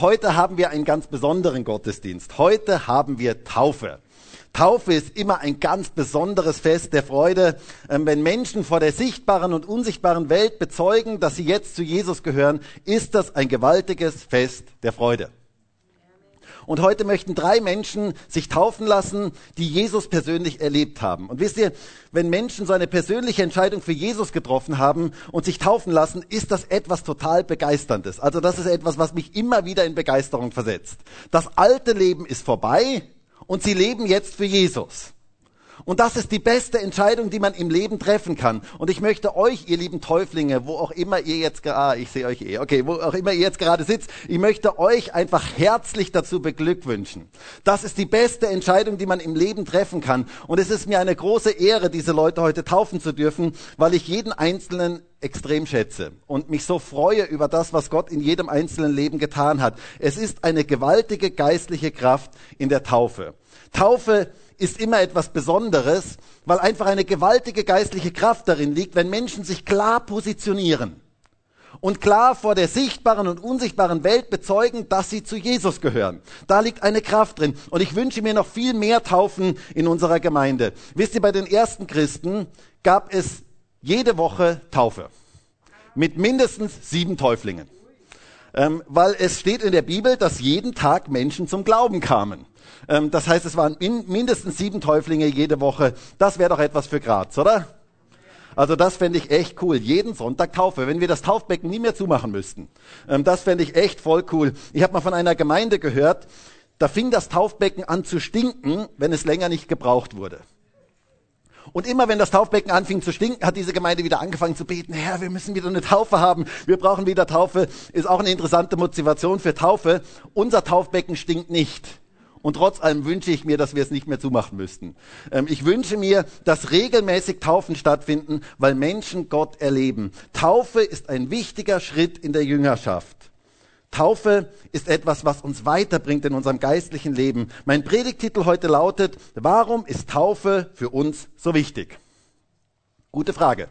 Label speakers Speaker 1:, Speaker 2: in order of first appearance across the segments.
Speaker 1: Heute haben wir einen ganz besonderen Gottesdienst. Heute haben wir Taufe. Taufe ist immer ein ganz besonderes Fest der Freude. Ähm, wenn Menschen vor der sichtbaren und unsichtbaren Welt bezeugen, dass sie jetzt zu Jesus gehören, ist das ein gewaltiges Fest der Freude. Und heute möchten drei Menschen sich taufen lassen, die Jesus persönlich erlebt haben. Und wisst ihr, wenn Menschen so eine persönliche Entscheidung für Jesus getroffen haben und sich taufen lassen, ist das etwas total Begeisterndes. Also das ist etwas, was mich immer wieder in Begeisterung versetzt. Das alte Leben ist vorbei und sie leben jetzt für Jesus. Und das ist die beste Entscheidung, die man im Leben treffen kann. Und ich möchte euch, ihr lieben Täuflinge, wo auch immer ihr jetzt gerade, ah, ich sehe euch eh, okay, wo auch immer ihr jetzt gerade sitzt, ich möchte euch einfach herzlich dazu beglückwünschen. Das ist die beste Entscheidung, die man im Leben treffen kann. Und es ist mir eine große Ehre, diese Leute heute taufen zu dürfen, weil ich jeden Einzelnen extrem schätze und mich so freue über das, was Gott in jedem einzelnen Leben getan hat. Es ist eine gewaltige geistliche Kraft in der Taufe. Taufe ist immer etwas Besonderes, weil einfach eine gewaltige geistliche Kraft darin liegt, wenn Menschen sich klar positionieren und klar vor der sichtbaren und unsichtbaren Welt bezeugen, dass sie zu Jesus gehören. Da liegt eine Kraft drin. Und ich wünsche mir noch viel mehr Taufen in unserer Gemeinde. Wisst ihr, bei den ersten Christen gab es jede Woche Taufe. Mit mindestens sieben Täuflingen. Ähm, weil es steht in der Bibel, dass jeden Tag Menschen zum Glauben kamen. Ähm, das heißt, es waren mindestens sieben Täuflinge jede Woche. Das wäre doch etwas für Graz, oder? Also das fände ich echt cool. Jeden Sonntag Taufe, wenn wir das Taufbecken nie mehr zumachen müssten. Ähm, das fände ich echt voll cool. Ich habe mal von einer Gemeinde gehört, da fing das Taufbecken an zu stinken, wenn es länger nicht gebraucht wurde. Und immer wenn das Taufbecken anfing zu stinken, hat diese Gemeinde wieder angefangen zu beten, Herr, wir müssen wieder eine Taufe haben, wir brauchen wieder Taufe. Ist auch eine interessante Motivation für Taufe. Unser Taufbecken stinkt nicht. Und trotz allem wünsche ich mir, dass wir es nicht mehr zumachen müssten. Ähm, ich wünsche mir, dass regelmäßig Taufen stattfinden, weil Menschen Gott erleben. Taufe ist ein wichtiger Schritt in der Jüngerschaft. Taufe ist etwas, was uns weiterbringt in unserem geistlichen Leben. Mein Predigtitel heute lautet, warum ist Taufe für uns so wichtig? Gute Frage.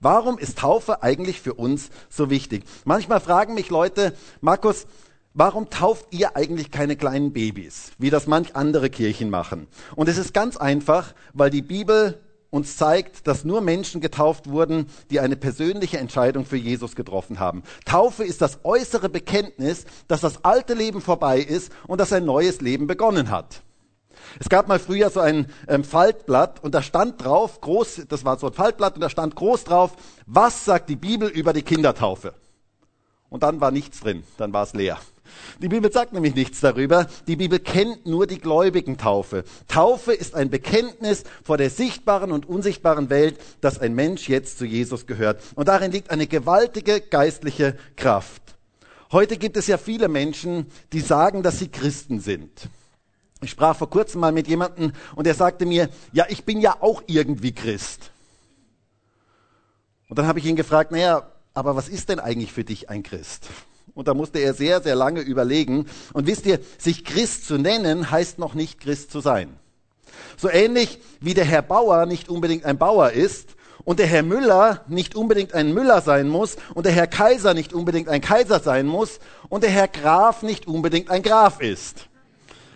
Speaker 1: Warum ist Taufe eigentlich für uns so wichtig? Manchmal fragen mich Leute, Markus, warum tauft ihr eigentlich keine kleinen Babys, wie das manch andere Kirchen machen? Und es ist ganz einfach, weil die Bibel uns zeigt, dass nur Menschen getauft wurden, die eine persönliche Entscheidung für Jesus getroffen haben. Taufe ist das äußere Bekenntnis, dass das alte Leben vorbei ist und dass ein neues Leben begonnen hat. Es gab mal früher so ein ähm, Faltblatt und da stand drauf, groß, das war so ein Faltblatt und da stand groß drauf, was sagt die Bibel über die Kindertaufe? Und dann war nichts drin, dann war es leer. Die Bibel sagt nämlich nichts darüber. Die Bibel kennt nur die gläubigen Taufe. Taufe ist ein Bekenntnis vor der sichtbaren und unsichtbaren Welt, dass ein Mensch jetzt zu Jesus gehört. Und darin liegt eine gewaltige geistliche Kraft. Heute gibt es ja viele Menschen, die sagen, dass sie Christen sind. Ich sprach vor kurzem mal mit jemandem und er sagte mir, ja, ich bin ja auch irgendwie Christ. Und dann habe ich ihn gefragt, naja, aber was ist denn eigentlich für dich ein Christ? Und da musste er sehr, sehr lange überlegen. Und wisst ihr, sich Christ zu nennen, heißt noch nicht Christ zu sein. So ähnlich wie der Herr Bauer nicht unbedingt ein Bauer ist und der Herr Müller nicht unbedingt ein Müller sein muss und der Herr Kaiser nicht unbedingt ein Kaiser sein muss und der Herr Graf nicht unbedingt ein Graf ist.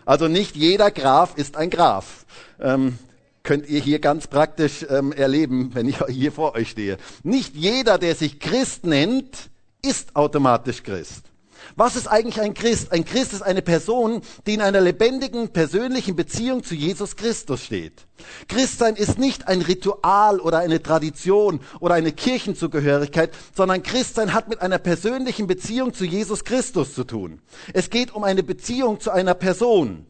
Speaker 1: Also nicht jeder Graf ist ein Graf. Ähm, könnt ihr hier ganz praktisch ähm, erleben, wenn ich hier vor euch stehe. Nicht jeder, der sich Christ nennt, ist automatisch Christ. Was ist eigentlich ein Christ? Ein Christ ist eine Person, die in einer lebendigen, persönlichen Beziehung zu Jesus Christus steht. Christsein ist nicht ein Ritual oder eine Tradition oder eine Kirchenzugehörigkeit, sondern Christsein hat mit einer persönlichen Beziehung zu Jesus Christus zu tun. Es geht um eine Beziehung zu einer Person,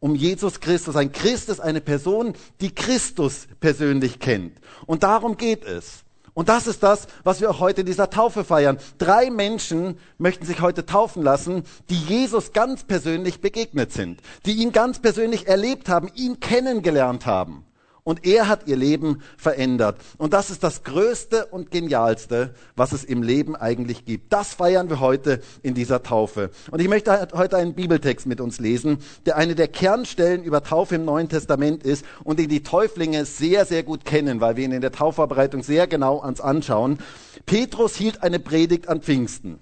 Speaker 1: um Jesus Christus. Ein Christ ist eine Person, die Christus persönlich kennt. Und darum geht es. Und das ist das, was wir auch heute in dieser Taufe feiern. Drei Menschen möchten sich heute taufen lassen, die Jesus ganz persönlich begegnet sind, die ihn ganz persönlich erlebt haben, ihn kennengelernt haben. Und er hat ihr Leben verändert. Und das ist das Größte und Genialste, was es im Leben eigentlich gibt. Das feiern wir heute in dieser Taufe. Und ich möchte heute einen Bibeltext mit uns lesen, der eine der Kernstellen über Taufe im Neuen Testament ist und den die Täuflinge sehr, sehr gut kennen, weil wir ihn in der Taufvorbereitung sehr genau ans anschauen. Petrus hielt eine Predigt an Pfingsten.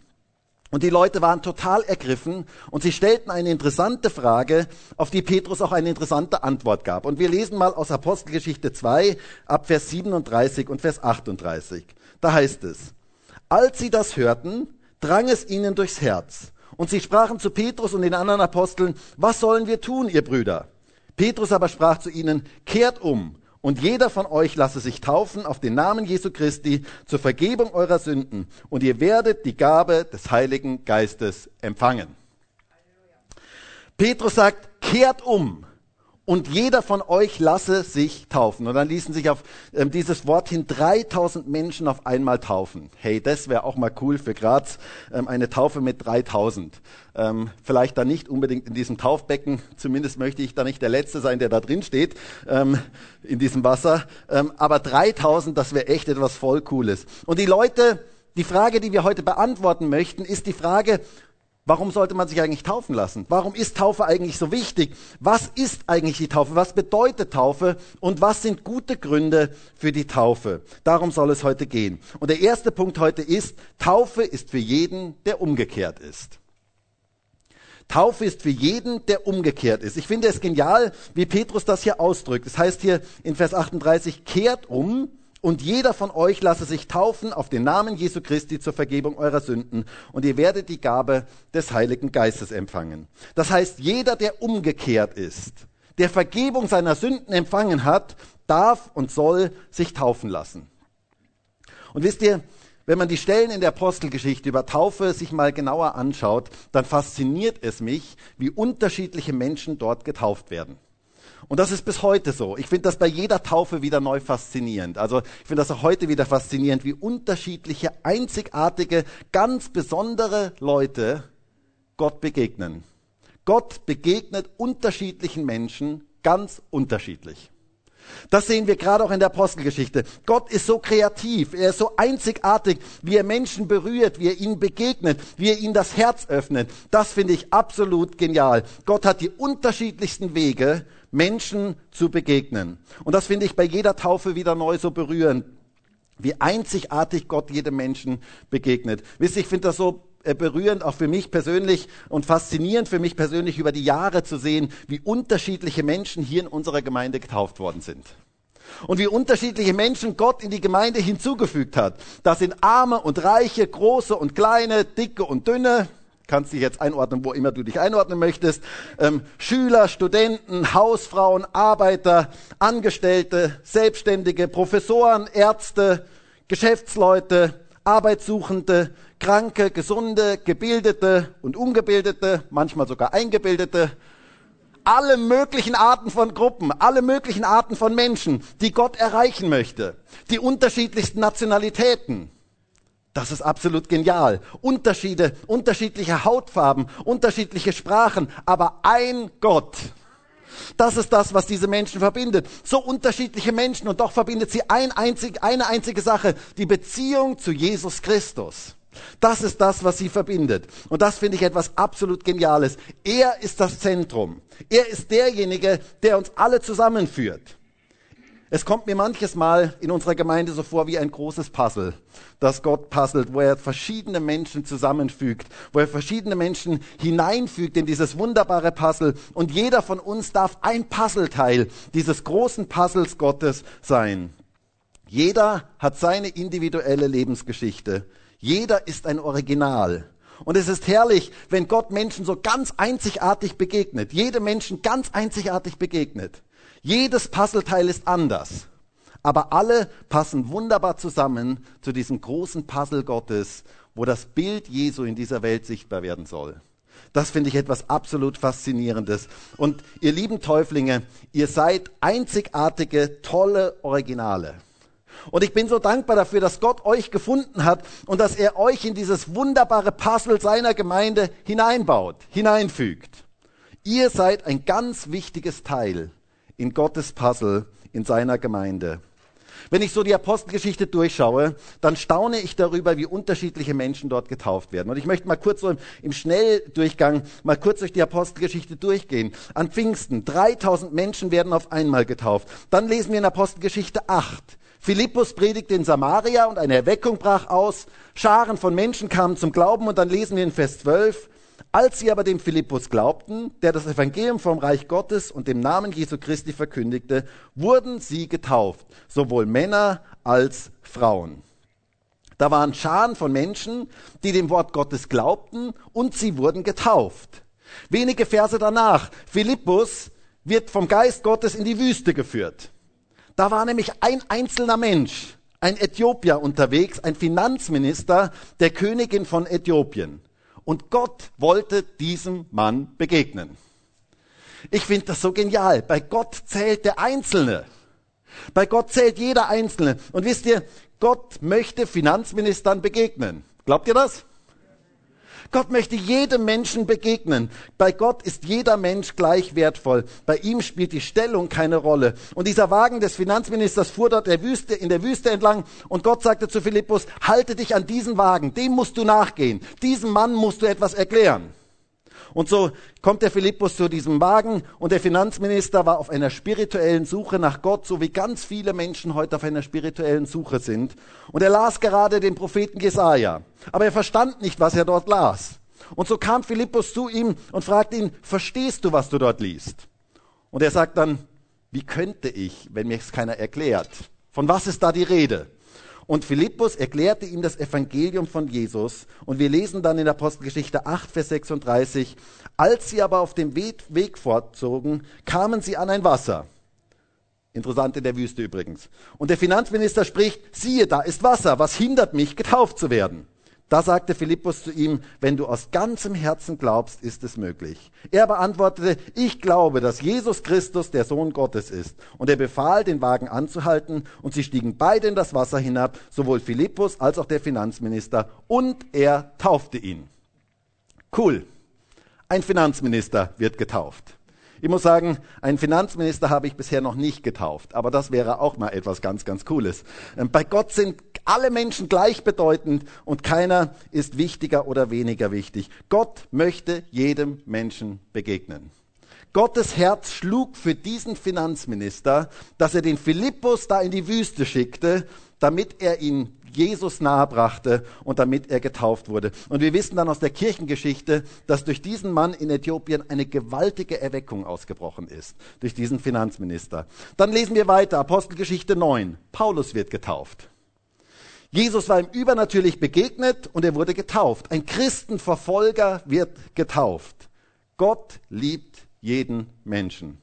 Speaker 1: Und die Leute waren total ergriffen und sie stellten eine interessante Frage, auf die Petrus auch eine interessante Antwort gab. Und wir lesen mal aus Apostelgeschichte 2 ab Vers 37 und Vers 38. Da heißt es, als sie das hörten, drang es ihnen durchs Herz. Und sie sprachen zu Petrus und den anderen Aposteln, was sollen wir tun, ihr Brüder? Petrus aber sprach zu ihnen, kehrt um und jeder von euch lasse sich taufen auf den Namen Jesu Christi zur Vergebung eurer Sünden und ihr werdet die Gabe des Heiligen Geistes empfangen. Petrus sagt, kehrt um und jeder von euch lasse sich taufen. Und dann ließen sich auf ähm, dieses Wort hin 3000 Menschen auf einmal taufen. Hey, das wäre auch mal cool für Graz, ähm, eine Taufe mit 3000. Ähm, vielleicht dann nicht unbedingt in diesem Taufbecken, zumindest möchte ich da nicht der Letzte sein, der da drin steht, ähm, in diesem Wasser. Ähm, aber 3000, das wäre echt etwas voll Cooles. Und die Leute, die Frage, die wir heute beantworten möchten, ist die Frage, Warum sollte man sich eigentlich taufen lassen? Warum ist Taufe eigentlich so wichtig? Was ist eigentlich die Taufe? Was bedeutet Taufe? Und was sind gute Gründe für die Taufe? Darum soll es heute gehen. Und der erste Punkt heute ist, Taufe ist für jeden, der umgekehrt ist. Taufe ist für jeden, der umgekehrt ist. Ich finde es genial, wie Petrus das hier ausdrückt. Es das heißt hier in Vers 38, kehrt um und jeder von euch lasse sich taufen auf den Namen Jesu Christi zur Vergebung eurer Sünden und ihr werdet die Gabe des Heiligen Geistes empfangen. Das heißt, jeder, der umgekehrt ist, der Vergebung seiner Sünden empfangen hat, darf und soll sich taufen lassen. Und wisst ihr, wenn man die Stellen in der Apostelgeschichte über Taufe sich mal genauer anschaut, dann fasziniert es mich, wie unterschiedliche Menschen dort getauft werden. Und das ist bis heute so. Ich finde das bei jeder Taufe wieder neu faszinierend. Also ich finde das auch heute wieder faszinierend, wie unterschiedliche, einzigartige, ganz besondere Leute Gott begegnen. Gott begegnet unterschiedlichen Menschen ganz unterschiedlich. Das sehen wir gerade auch in der Apostelgeschichte. Gott ist so kreativ, er ist so einzigartig, wie er Menschen berührt, wie er ihnen begegnet, wie er ihnen das Herz öffnet. Das finde ich absolut genial. Gott hat die unterschiedlichsten Wege, Menschen zu begegnen. Und das finde ich bei jeder Taufe wieder neu so berührend, wie einzigartig Gott jedem Menschen begegnet. Wisst ihr, ich finde das so äh, berührend, auch für mich persönlich und faszinierend für mich persönlich über die Jahre zu sehen, wie unterschiedliche Menschen hier in unserer Gemeinde getauft worden sind. Und wie unterschiedliche Menschen Gott in die Gemeinde hinzugefügt hat. Das sind Arme und Reiche, große und kleine, dicke und dünne, kannst dich jetzt einordnen, wo immer du dich einordnen möchtest. Ähm, Schüler, Studenten, Hausfrauen, Arbeiter, Angestellte, Selbstständige, Professoren, Ärzte, Geschäftsleute, Arbeitssuchende, Kranke, Gesunde, Gebildete und Ungebildete, manchmal sogar Eingebildete. Alle möglichen Arten von Gruppen, alle möglichen Arten von Menschen, die Gott erreichen möchte. Die unterschiedlichsten Nationalitäten. Das ist absolut genial. Unterschiede, unterschiedliche Hautfarben, unterschiedliche Sprachen, aber ein Gott. Das ist das, was diese Menschen verbindet. So unterschiedliche Menschen und doch verbindet sie ein einzig, eine einzige Sache, die Beziehung zu Jesus Christus. Das ist das, was sie verbindet. Und das finde ich etwas absolut Geniales. Er ist das Zentrum. Er ist derjenige, der uns alle zusammenführt. Es kommt mir manches Mal in unserer Gemeinde so vor wie ein großes Puzzle, das Gott puzzelt, wo er verschiedene Menschen zusammenfügt, wo er verschiedene Menschen hineinfügt in dieses wunderbare Puzzle. Und jeder von uns darf ein Puzzleteil dieses großen Puzzles Gottes sein. Jeder hat seine individuelle Lebensgeschichte. Jeder ist ein Original. Und es ist herrlich, wenn Gott Menschen so ganz einzigartig begegnet, jedem Menschen ganz einzigartig begegnet. Jedes Puzzleteil ist anders, aber alle passen wunderbar zusammen zu diesem großen Puzzle Gottes, wo das Bild Jesu in dieser Welt sichtbar werden soll. Das finde ich etwas absolut Faszinierendes. Und ihr lieben Täuflinge, ihr seid einzigartige, tolle Originale. Und ich bin so dankbar dafür, dass Gott euch gefunden hat und dass er euch in dieses wunderbare Puzzle seiner Gemeinde hineinbaut, hineinfügt. Ihr seid ein ganz wichtiges Teil in Gottes Puzzle in seiner Gemeinde. Wenn ich so die Apostelgeschichte durchschaue, dann staune ich darüber, wie unterschiedliche Menschen dort getauft werden. Und ich möchte mal kurz so im, Schnelldurchgang mal kurz durch die Apostelgeschichte durchgehen. An Pfingsten 3000 Menschen werden auf einmal getauft. Dann lesen wir in Apostelgeschichte 8, Philippus predigte in Samaria und eine Erweckung brach aus. Scharen von Menschen kamen zum Glauben und dann lesen wir in Vers 12, als sie aber dem Philippus glaubten, der das Evangelium vom Reich Gottes und dem Namen Jesu Christi verkündigte, wurden sie getauft, sowohl Männer als Frauen. Da waren Scharen von Menschen, die dem Wort Gottes glaubten und sie wurden getauft. Wenige Verse danach, Philippus wird vom Geist Gottes in die Wüste geführt. Da war nämlich ein einzelner Mensch, ein Äthiopier unterwegs, ein Finanzminister der Königin von Äthiopien. Und Gott wollte diesem Mann begegnen. Ich finde das so genial. Bei Gott zählt der Einzelne. Bei Gott zählt jeder Einzelne. Und wisst ihr, Gott möchte Finanzministern begegnen. Glaubt ihr das? Gott möchte jedem Menschen begegnen. Bei Gott ist jeder Mensch gleich wertvoll. Bei ihm spielt die Stellung keine Rolle. Und dieser Wagen des Finanzministers fuhr dort der Wüste, in der Wüste entlang und Gott sagte zu Philippus, halte dich an diesen Wagen, dem musst du nachgehen. Diesem Mann musst du etwas erklären. Und so kommt der Philippus zu diesem Wagen und der Finanzminister war auf einer spirituellen Suche nach Gott, so wie ganz viele Menschen heute auf einer spirituellen Suche sind. Und er las gerade den Propheten Jesaja. Aber er verstand nicht, was er dort las. Und so kam Philippus zu ihm und fragte ihn, verstehst du, was du dort liest? Und er sagt dann, wie könnte ich, wenn mir es keiner erklärt? Von was ist da die Rede? Und Philippus erklärte ihm das Evangelium von Jesus. Und wir lesen dann in Apostelgeschichte 8, Vers 36, als sie aber auf dem Weg fortzogen, kamen sie an ein Wasser. Interessant in der Wüste übrigens. Und der Finanzminister spricht, siehe, da ist Wasser, was hindert mich, getauft zu werden? Da sagte Philippus zu ihm, wenn du aus ganzem Herzen glaubst, ist es möglich. Er beantwortete, ich glaube, dass Jesus Christus der Sohn Gottes ist. Und er befahl, den Wagen anzuhalten, und sie stiegen beide in das Wasser hinab, sowohl Philippus als auch der Finanzminister, und er taufte ihn. Cool. Ein Finanzminister wird getauft. Ich muss sagen, einen Finanzminister habe ich bisher noch nicht getauft, aber das wäre auch mal etwas ganz, ganz Cooles. Ähm, bei Gott sind alle Menschen gleichbedeutend und keiner ist wichtiger oder weniger wichtig. Gott möchte jedem Menschen begegnen. Gottes Herz schlug für diesen Finanzminister, dass er den Philippus da in die Wüste schickte, damit er ihn Jesus nahebrachte und damit er getauft wurde. Und wir wissen dann aus der Kirchengeschichte, dass durch diesen Mann in Äthiopien eine gewaltige Erweckung ausgebrochen ist, durch diesen Finanzminister. Dann lesen wir weiter, Apostelgeschichte 9. Paulus wird getauft. Jesus war ihm übernatürlich begegnet und er wurde getauft. Ein Christenverfolger wird getauft. Gott liebt jeden Menschen.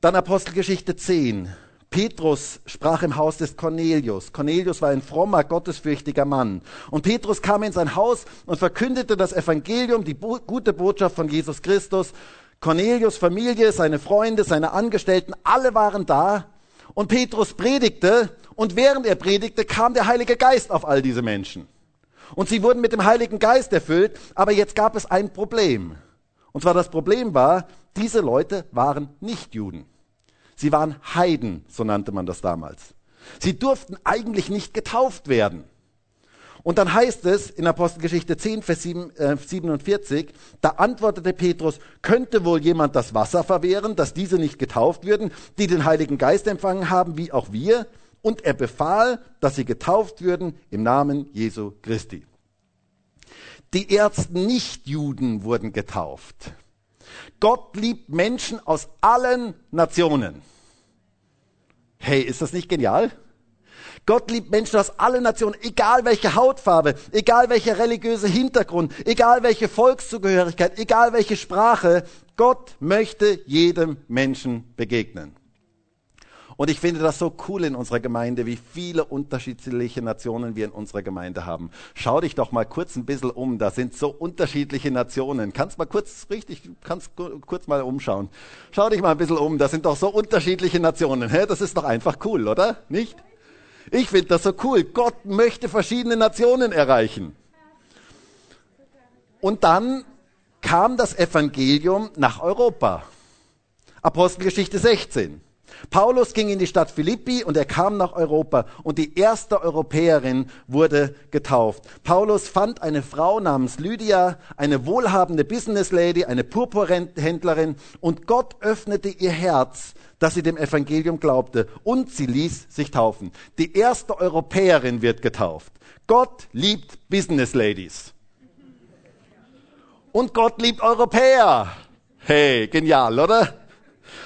Speaker 1: Dann Apostelgeschichte 10. Petrus sprach im Haus des Cornelius. Cornelius war ein frommer, gottesfürchtiger Mann. Und Petrus kam in sein Haus und verkündete das Evangelium, die gute Botschaft von Jesus Christus. Cornelius Familie, seine Freunde, seine Angestellten, alle waren da. Und Petrus predigte und während er predigte, kam der Heilige Geist auf all diese Menschen. Und sie wurden mit dem Heiligen Geist erfüllt, aber jetzt gab es ein Problem. Und zwar das Problem war, diese Leute waren nicht Juden. Sie waren Heiden, so nannte man das damals. Sie durften eigentlich nicht getauft werden. Und dann heißt es in Apostelgeschichte 10, Vers 7, äh, 47, da antwortete Petrus, könnte wohl jemand das Wasser verwehren, dass diese nicht getauft würden, die den Heiligen Geist empfangen haben, wie auch wir? Und er befahl, dass sie getauft würden im Namen Jesu Christi. Die ersten Nichtjuden wurden getauft. Gott liebt Menschen aus allen Nationen. Hey, ist das nicht genial? Gott liebt Menschen aus allen Nationen, egal welche Hautfarbe, egal welcher religiöse Hintergrund, egal welche Volkszugehörigkeit, egal welche Sprache. Gott möchte jedem Menschen begegnen. Und ich finde das so cool in unserer Gemeinde, wie viele unterschiedliche Nationen wir in unserer Gemeinde haben. Schau dich doch mal kurz ein bisschen um. Da sind so unterschiedliche Nationen. Kannst mal kurz, richtig, kannst kurz mal umschauen. Schau dich mal ein bisschen um. Da sind doch so unterschiedliche Nationen. Das ist doch einfach cool, oder? Nicht? Ich finde das so cool. Gott möchte verschiedene Nationen erreichen. Und dann kam das Evangelium nach Europa. Apostelgeschichte 16. Paulus ging in die Stadt Philippi und er kam nach Europa und die erste Europäerin wurde getauft. Paulus fand eine Frau namens Lydia, eine wohlhabende Businesslady, eine Purpurhändlerin und Gott öffnete ihr Herz, dass sie dem Evangelium glaubte und sie ließ sich taufen. Die erste Europäerin wird getauft. Gott liebt Businessladies. Und Gott liebt Europäer. Hey, genial, oder?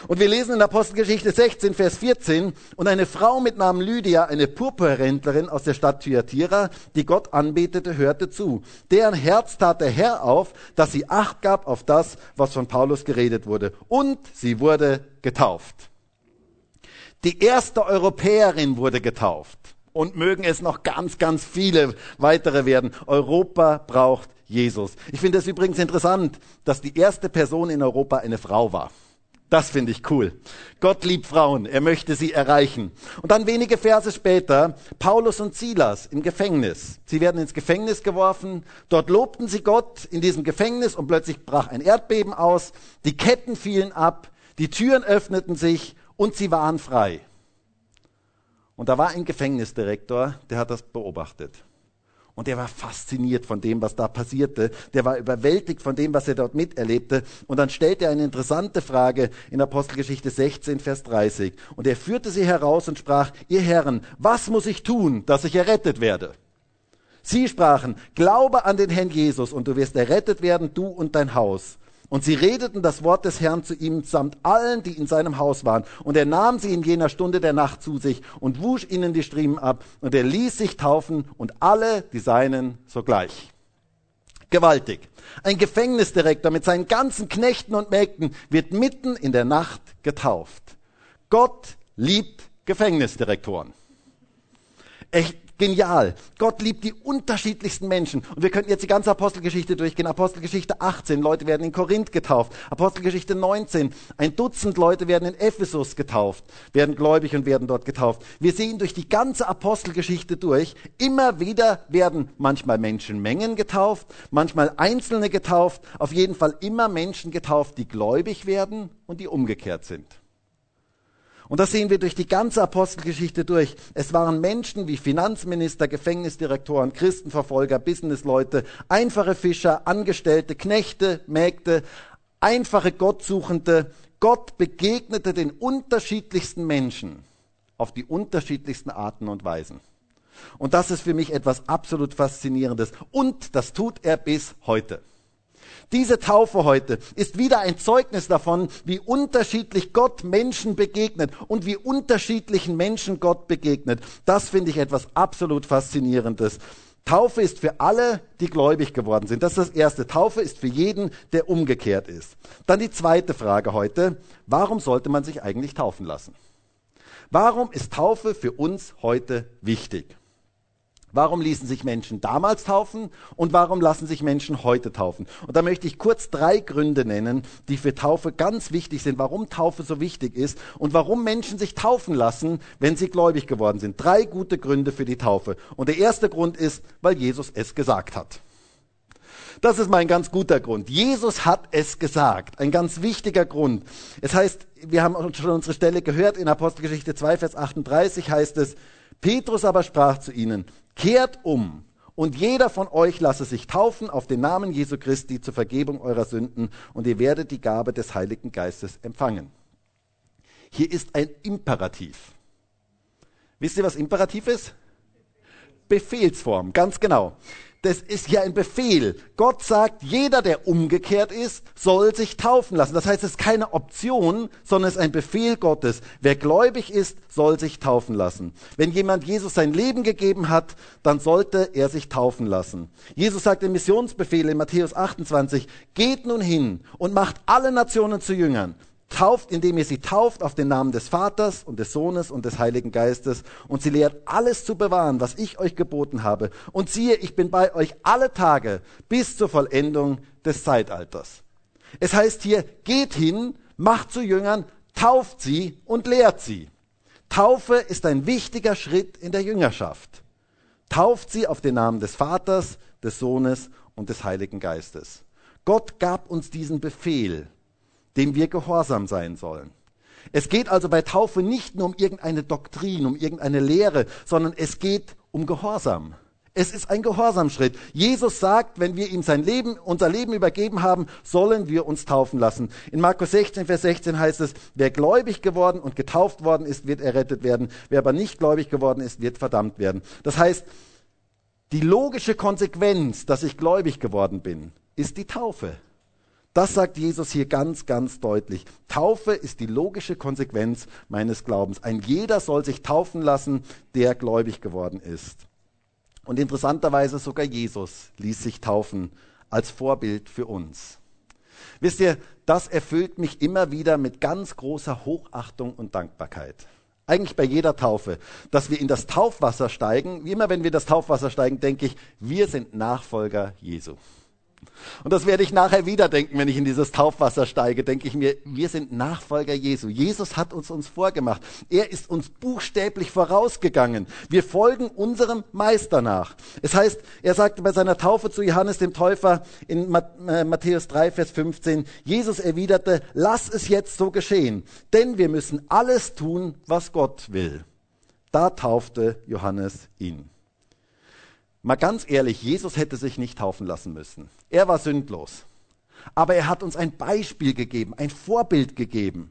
Speaker 1: Und wir lesen in Apostelgeschichte 16, Vers 14, und eine Frau mit Namen Lydia, eine Purpurhändlerin aus der Stadt Thyatira, die Gott anbetete, hörte zu. Deren Herz tat der Herr auf, dass sie Acht gab auf das, was von Paulus geredet wurde. Und sie wurde getauft. Die erste Europäerin wurde getauft. Und mögen es noch ganz, ganz viele weitere werden. Europa braucht Jesus. Ich finde es übrigens interessant, dass die erste Person in Europa eine Frau war. Das finde ich cool. Gott liebt Frauen, er möchte sie erreichen. Und dann wenige Verse später, Paulus und Silas im Gefängnis. Sie werden ins Gefängnis geworfen, dort lobten sie Gott in diesem Gefängnis und plötzlich brach ein Erdbeben aus, die Ketten fielen ab, die Türen öffneten sich und sie waren frei. Und da war ein Gefängnisdirektor, der hat das beobachtet. Und er war fasziniert von dem, was da passierte. Der war überwältigt von dem, was er dort miterlebte. Und dann stellte er eine interessante Frage in Apostelgeschichte 16, Vers 30. Und er führte sie heraus und sprach, ihr Herren, was muss ich tun, dass ich errettet werde? Sie sprachen, glaube an den Herrn Jesus und du wirst errettet werden, du und dein Haus. Und sie redeten das Wort des Herrn zu ihm samt allen, die in seinem Haus waren. Und er nahm sie in jener Stunde der Nacht zu sich und wusch ihnen die Striemen ab. Und er ließ sich taufen und alle die Seinen sogleich. Gewaltig. Ein Gefängnisdirektor mit seinen ganzen Knechten und Mägden wird mitten in der Nacht getauft. Gott liebt Gefängnisdirektoren. Echt Genial. Gott liebt die unterschiedlichsten Menschen. Und wir könnten jetzt die ganze Apostelgeschichte durchgehen. Apostelgeschichte 18, Leute werden in Korinth getauft. Apostelgeschichte 19, ein Dutzend Leute werden in Ephesus getauft, werden gläubig und werden dort getauft. Wir sehen durch die ganze Apostelgeschichte durch, immer wieder werden manchmal Menschenmengen getauft, manchmal Einzelne getauft, auf jeden Fall immer Menschen getauft, die gläubig werden und die umgekehrt sind. Und das sehen wir durch die ganze Apostelgeschichte durch. Es waren Menschen wie Finanzminister, Gefängnisdirektoren, Christenverfolger, Businessleute, einfache Fischer, Angestellte, Knechte, Mägde, einfache Gottsuchende. Gott begegnete den unterschiedlichsten Menschen auf die unterschiedlichsten Arten und Weisen. Und das ist für mich etwas absolut Faszinierendes. Und das tut er bis heute. Diese Taufe heute ist wieder ein Zeugnis davon, wie unterschiedlich Gott Menschen begegnet und wie unterschiedlichen Menschen Gott begegnet. Das finde ich etwas absolut Faszinierendes. Taufe ist für alle, die gläubig geworden sind. Das ist das Erste. Taufe ist für jeden, der umgekehrt ist. Dann die zweite Frage heute. Warum sollte man sich eigentlich taufen lassen? Warum ist Taufe für uns heute wichtig? Warum ließen sich Menschen damals taufen und warum lassen sich Menschen heute taufen? Und da möchte ich kurz drei Gründe nennen, die für Taufe ganz wichtig sind, warum Taufe so wichtig ist und warum Menschen sich taufen lassen, wenn sie gläubig geworden sind. Drei gute Gründe für die Taufe. Und der erste Grund ist, weil Jesus es gesagt hat. Das ist mein ganz guter Grund. Jesus hat es gesagt. Ein ganz wichtiger Grund. Es heißt, wir haben schon unsere Stelle gehört in Apostelgeschichte 2, Vers 38 heißt es, Petrus aber sprach zu ihnen, Kehrt um und jeder von euch lasse sich taufen auf den Namen Jesu Christi zur Vergebung eurer Sünden und ihr werdet die Gabe des Heiligen Geistes empfangen. Hier ist ein Imperativ. Wisst ihr, was Imperativ ist? Befehlsform, ganz genau das ist ja ein Befehl. Gott sagt, jeder, der umgekehrt ist, soll sich taufen lassen. Das heißt, es ist keine Option, sondern es ist ein Befehl Gottes. Wer gläubig ist, soll sich taufen lassen. Wenn jemand Jesus sein Leben gegeben hat, dann sollte er sich taufen lassen. Jesus sagt im Missionsbefehl in Matthäus 28, geht nun hin und macht alle Nationen zu Jüngern tauft, indem ihr sie tauft auf den Namen des Vaters und des Sohnes und des Heiligen Geistes und sie lehrt alles zu bewahren, was ich euch geboten habe. Und siehe, ich bin bei euch alle Tage bis zur Vollendung des Zeitalters. Es heißt hier, geht hin, macht zu Jüngern, tauft sie und lehrt sie. Taufe ist ein wichtiger Schritt in der Jüngerschaft. Tauft sie auf den Namen des Vaters, des Sohnes und des Heiligen Geistes. Gott gab uns diesen Befehl dem wir gehorsam sein sollen. Es geht also bei Taufe nicht nur um irgendeine Doktrin, um irgendeine Lehre, sondern es geht um Gehorsam. Es ist ein Gehorsamschritt. Jesus sagt, wenn wir ihm sein Leben, unser Leben übergeben haben, sollen wir uns taufen lassen. In Markus 16, Vers 16 heißt es, wer gläubig geworden und getauft worden ist, wird errettet werden. Wer aber nicht gläubig geworden ist, wird verdammt werden. Das heißt, die logische Konsequenz, dass ich gläubig geworden bin, ist die Taufe. Das sagt Jesus hier ganz, ganz deutlich. Taufe ist die logische Konsequenz meines Glaubens. Ein jeder soll sich taufen lassen, der gläubig geworden ist. Und interessanterweise sogar Jesus ließ sich taufen als Vorbild für uns. Wisst ihr, das erfüllt mich immer wieder mit ganz großer Hochachtung und Dankbarkeit. Eigentlich bei jeder Taufe, dass wir in das Taufwasser steigen. Wie immer, wenn wir das Taufwasser steigen, denke ich, wir sind Nachfolger Jesu. Und das werde ich nachher wieder denken, wenn ich in dieses Taufwasser steige, denke ich mir, wir sind Nachfolger Jesu. Jesus hat uns uns vorgemacht. Er ist uns buchstäblich vorausgegangen. Wir folgen unserem Meister nach. Es heißt, er sagte bei seiner Taufe zu Johannes dem Täufer in äh, Matthäus 3, Vers 15, Jesus erwiderte, lass es jetzt so geschehen, denn wir müssen alles tun, was Gott will. Da taufte Johannes ihn. Mal ganz ehrlich, Jesus hätte sich nicht taufen lassen müssen. Er war sündlos. Aber er hat uns ein Beispiel gegeben, ein Vorbild gegeben.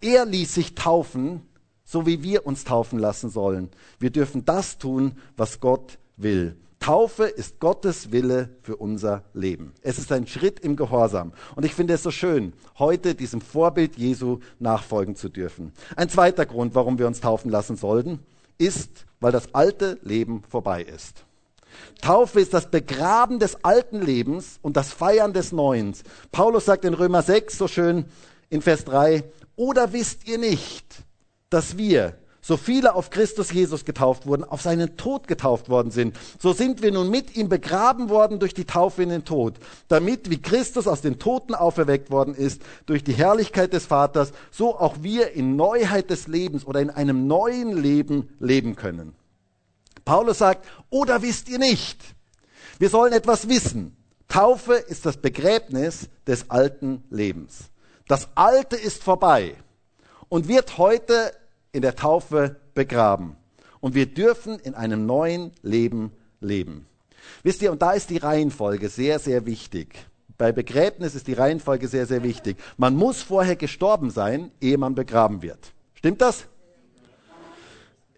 Speaker 1: Er ließ sich taufen, so wie wir uns taufen lassen sollen. Wir dürfen das tun, was Gott will. Taufe ist Gottes Wille für unser Leben. Es ist ein Schritt im Gehorsam. Und ich finde es so schön, heute diesem Vorbild Jesu nachfolgen zu dürfen. Ein zweiter Grund, warum wir uns taufen lassen sollten, ist, weil das alte Leben vorbei ist. Taufe ist das Begraben des alten Lebens und das Feiern des Neuen. Paulus sagt in Römer 6 so schön in Vers 3, oder wisst ihr nicht, dass wir, so viele auf Christus Jesus getauft wurden, auf seinen Tod getauft worden sind. So sind wir nun mit ihm begraben worden durch die Taufe in den Tod, damit, wie Christus aus den Toten auferweckt worden ist, durch die Herrlichkeit des Vaters, so auch wir in Neuheit des Lebens oder in einem neuen Leben leben können. Paulus sagt, oder wisst ihr nicht? Wir sollen etwas wissen. Taufe ist das Begräbnis des alten Lebens. Das Alte ist vorbei und wird heute in der Taufe begraben. Und wir dürfen in einem neuen Leben leben. Wisst ihr, und da ist die Reihenfolge sehr, sehr wichtig. Bei Begräbnis ist die Reihenfolge sehr, sehr wichtig. Man muss vorher gestorben sein, ehe man begraben wird. Stimmt das?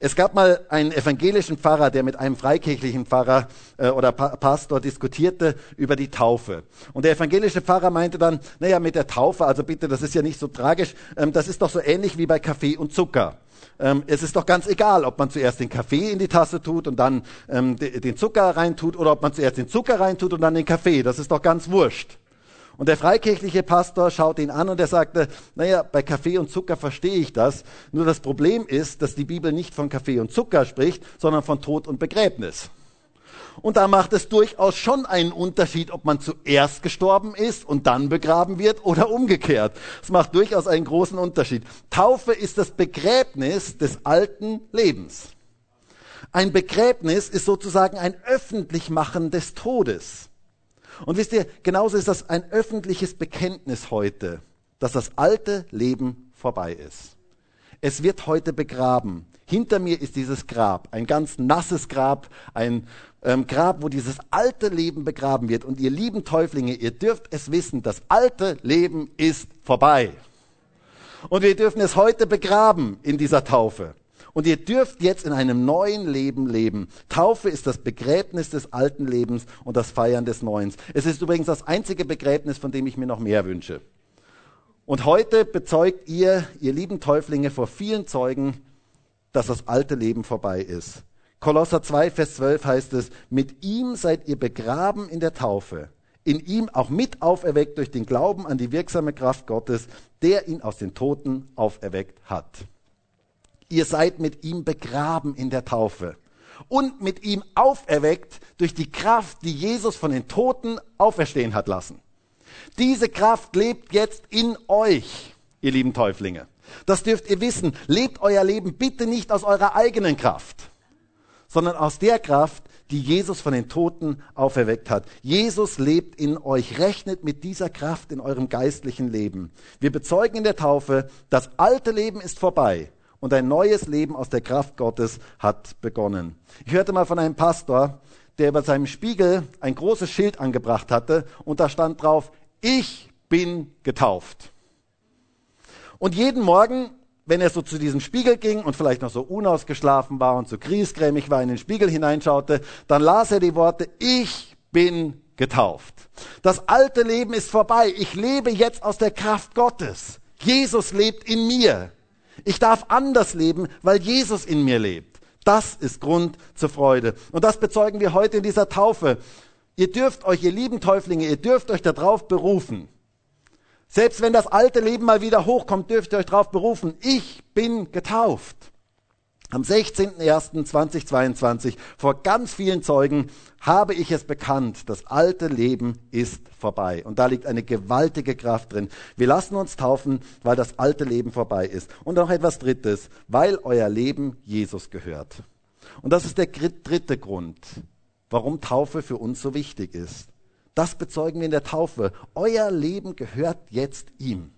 Speaker 1: Es gab mal einen evangelischen Pfarrer, der mit einem freikirchlichen Pfarrer äh, oder pa Pastor diskutierte über die Taufe. Und der evangelische Pfarrer meinte dann, naja, mit der Taufe, also bitte, das ist ja nicht so tragisch, ähm, das ist doch so ähnlich wie bei Kaffee und Zucker. Ähm, es ist doch ganz egal, ob man zuerst den Kaffee in die Tasse tut und dann ähm, den Zucker reintut oder ob man zuerst den Zucker reintut und dann den Kaffee. Das ist doch ganz wurscht. Und der freikirchliche Pastor schaut ihn an und er sagte, naja, bei Kaffee und Zucker verstehe ich das. Nur das Problem ist, dass die Bibel nicht von Kaffee und Zucker spricht, sondern von Tod und Begräbnis. Und da macht es durchaus schon einen Unterschied, ob man zuerst gestorben ist und dann begraben wird oder umgekehrt. Es macht durchaus einen großen Unterschied. Taufe ist das Begräbnis des alten Lebens. Ein Begräbnis ist sozusagen ein Öffentlichmachen des Todes. Und wisst ihr, genauso ist das ein öffentliches Bekenntnis heute, dass das alte Leben vorbei ist. Es wird heute begraben. Hinter mir ist dieses Grab, ein ganz nasses Grab, ein ähm, Grab, wo dieses alte Leben begraben wird. Und ihr lieben Täuflinge, ihr dürft es wissen, das alte Leben ist vorbei. Und wir dürfen es heute begraben in dieser Taufe. Und ihr dürft jetzt in einem neuen Leben leben. Taufe ist das Begräbnis des alten Lebens und das Feiern des Neuen. Es ist übrigens das einzige Begräbnis, von dem ich mir noch mehr wünsche. Und heute bezeugt ihr, ihr lieben Täuflinge, vor vielen Zeugen, dass das alte Leben vorbei ist. Kolosser 2, Vers 12 heißt es, mit ihm seid ihr begraben in der Taufe, in ihm auch mit auferweckt durch den Glauben an die wirksame Kraft Gottes, der ihn aus den Toten auferweckt hat. Ihr seid mit ihm begraben in der Taufe und mit ihm auferweckt durch die Kraft, die Jesus von den Toten auferstehen hat lassen. Diese Kraft lebt jetzt in euch, ihr lieben Täuflinge. Das dürft ihr wissen. Lebt euer Leben bitte nicht aus eurer eigenen Kraft, sondern aus der Kraft, die Jesus von den Toten auferweckt hat. Jesus lebt in euch. Rechnet mit dieser Kraft in eurem geistlichen Leben. Wir bezeugen in der Taufe, das alte Leben ist vorbei und ein neues Leben aus der Kraft Gottes hat begonnen. Ich hörte mal von einem Pastor, der über seinem Spiegel ein großes Schild angebracht hatte und da stand drauf, ich bin getauft. Und jeden Morgen, wenn er so zu diesem Spiegel ging und vielleicht noch so unausgeschlafen war und so griesgrämig war, in den Spiegel hineinschaute, dann las er die Worte, ich bin getauft. Das alte Leben ist vorbei. Ich lebe jetzt aus der Kraft Gottes. Jesus lebt in mir. Ich darf anders leben, weil Jesus in mir lebt. Das ist Grund zur Freude. Und das bezeugen wir heute in dieser Taufe. Ihr dürft euch, ihr lieben Täuflinge, ihr dürft euch darauf berufen. Selbst wenn das alte Leben mal wieder hochkommt, dürft ihr euch darauf berufen. Ich bin getauft. Am 16.01.2022 vor ganz vielen Zeugen habe ich es bekannt, das alte Leben ist vorbei. Und da liegt eine gewaltige Kraft drin. Wir lassen uns taufen, weil das alte Leben vorbei ist. Und noch etwas Drittes, weil euer Leben Jesus gehört. Und das ist der dritte Grund, warum Taufe für uns so wichtig ist. Das bezeugen wir in der Taufe. Euer Leben gehört jetzt ihm.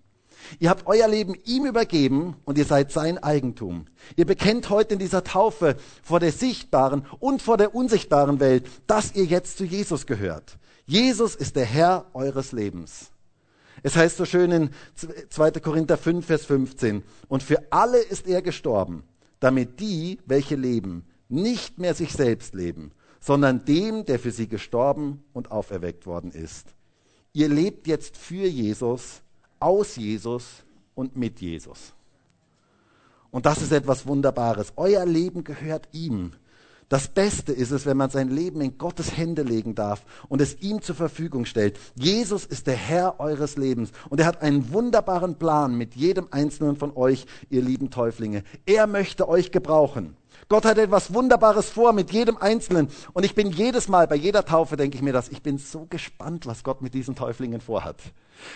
Speaker 1: Ihr habt euer Leben ihm übergeben und ihr seid sein Eigentum. Ihr bekennt heute in dieser Taufe vor der sichtbaren und vor der unsichtbaren Welt, dass ihr jetzt zu Jesus gehört. Jesus ist der Herr eures Lebens. Es heißt so schön in 2. Korinther 5, Vers 15, und für alle ist er gestorben, damit die, welche leben, nicht mehr sich selbst leben, sondern dem, der für sie gestorben und auferweckt worden ist. Ihr lebt jetzt für Jesus, aus Jesus und mit Jesus. Und das ist etwas Wunderbares. Euer Leben gehört ihm. Das Beste ist es, wenn man sein Leben in Gottes Hände legen darf und es ihm zur Verfügung stellt. Jesus ist der Herr eures Lebens und er hat einen wunderbaren Plan mit jedem einzelnen von euch, ihr lieben Täuflinge. Er möchte euch gebrauchen. Gott hat etwas Wunderbares vor mit jedem Einzelnen. Und ich bin jedes Mal, bei jeder Taufe denke ich mir das, ich bin so gespannt, was Gott mit diesen Täuflingen vorhat.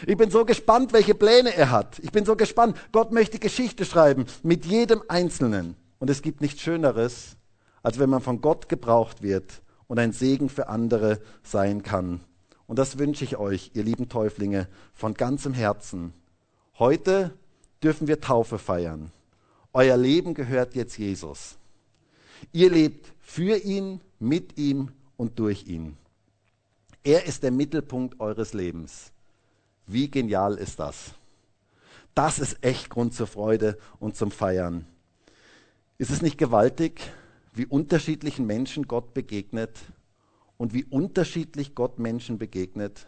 Speaker 1: Ich bin so gespannt, welche Pläne er hat. Ich bin so gespannt. Gott möchte Geschichte schreiben mit jedem Einzelnen. Und es gibt nichts Schöneres, als wenn man von Gott gebraucht wird und ein Segen für andere sein kann. Und das wünsche ich euch, ihr lieben Täuflinge, von ganzem Herzen. Heute dürfen wir Taufe feiern. Euer Leben gehört jetzt Jesus. Ihr lebt für ihn, mit ihm und durch ihn. Er ist der Mittelpunkt eures Lebens. Wie genial ist das? Das ist echt Grund zur Freude und zum Feiern. Ist es nicht gewaltig, wie unterschiedlichen Menschen Gott begegnet und wie unterschiedlich Gott Menschen begegnet?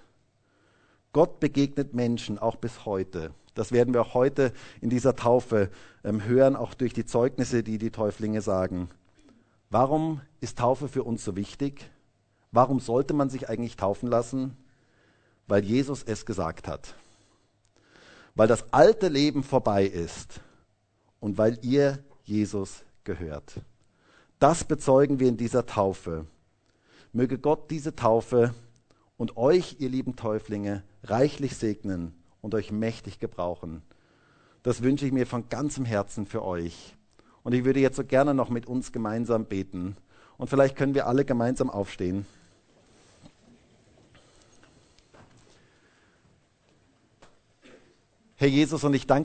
Speaker 1: Gott begegnet Menschen auch bis heute. Das werden wir auch heute in dieser Taufe ähm, hören, auch durch die Zeugnisse, die die Täuflinge sagen. Warum ist Taufe für uns so wichtig? Warum sollte man sich eigentlich taufen lassen? Weil Jesus es gesagt hat. Weil das alte Leben vorbei ist und weil ihr Jesus gehört. Das bezeugen wir in dieser Taufe. Möge Gott diese Taufe und euch, ihr lieben Täuflinge, reichlich segnen und euch mächtig gebrauchen. Das wünsche ich mir von ganzem Herzen für euch. Und ich würde jetzt so gerne noch mit uns gemeinsam beten. Und vielleicht können wir alle gemeinsam aufstehen. Herr Jesus, und ich danke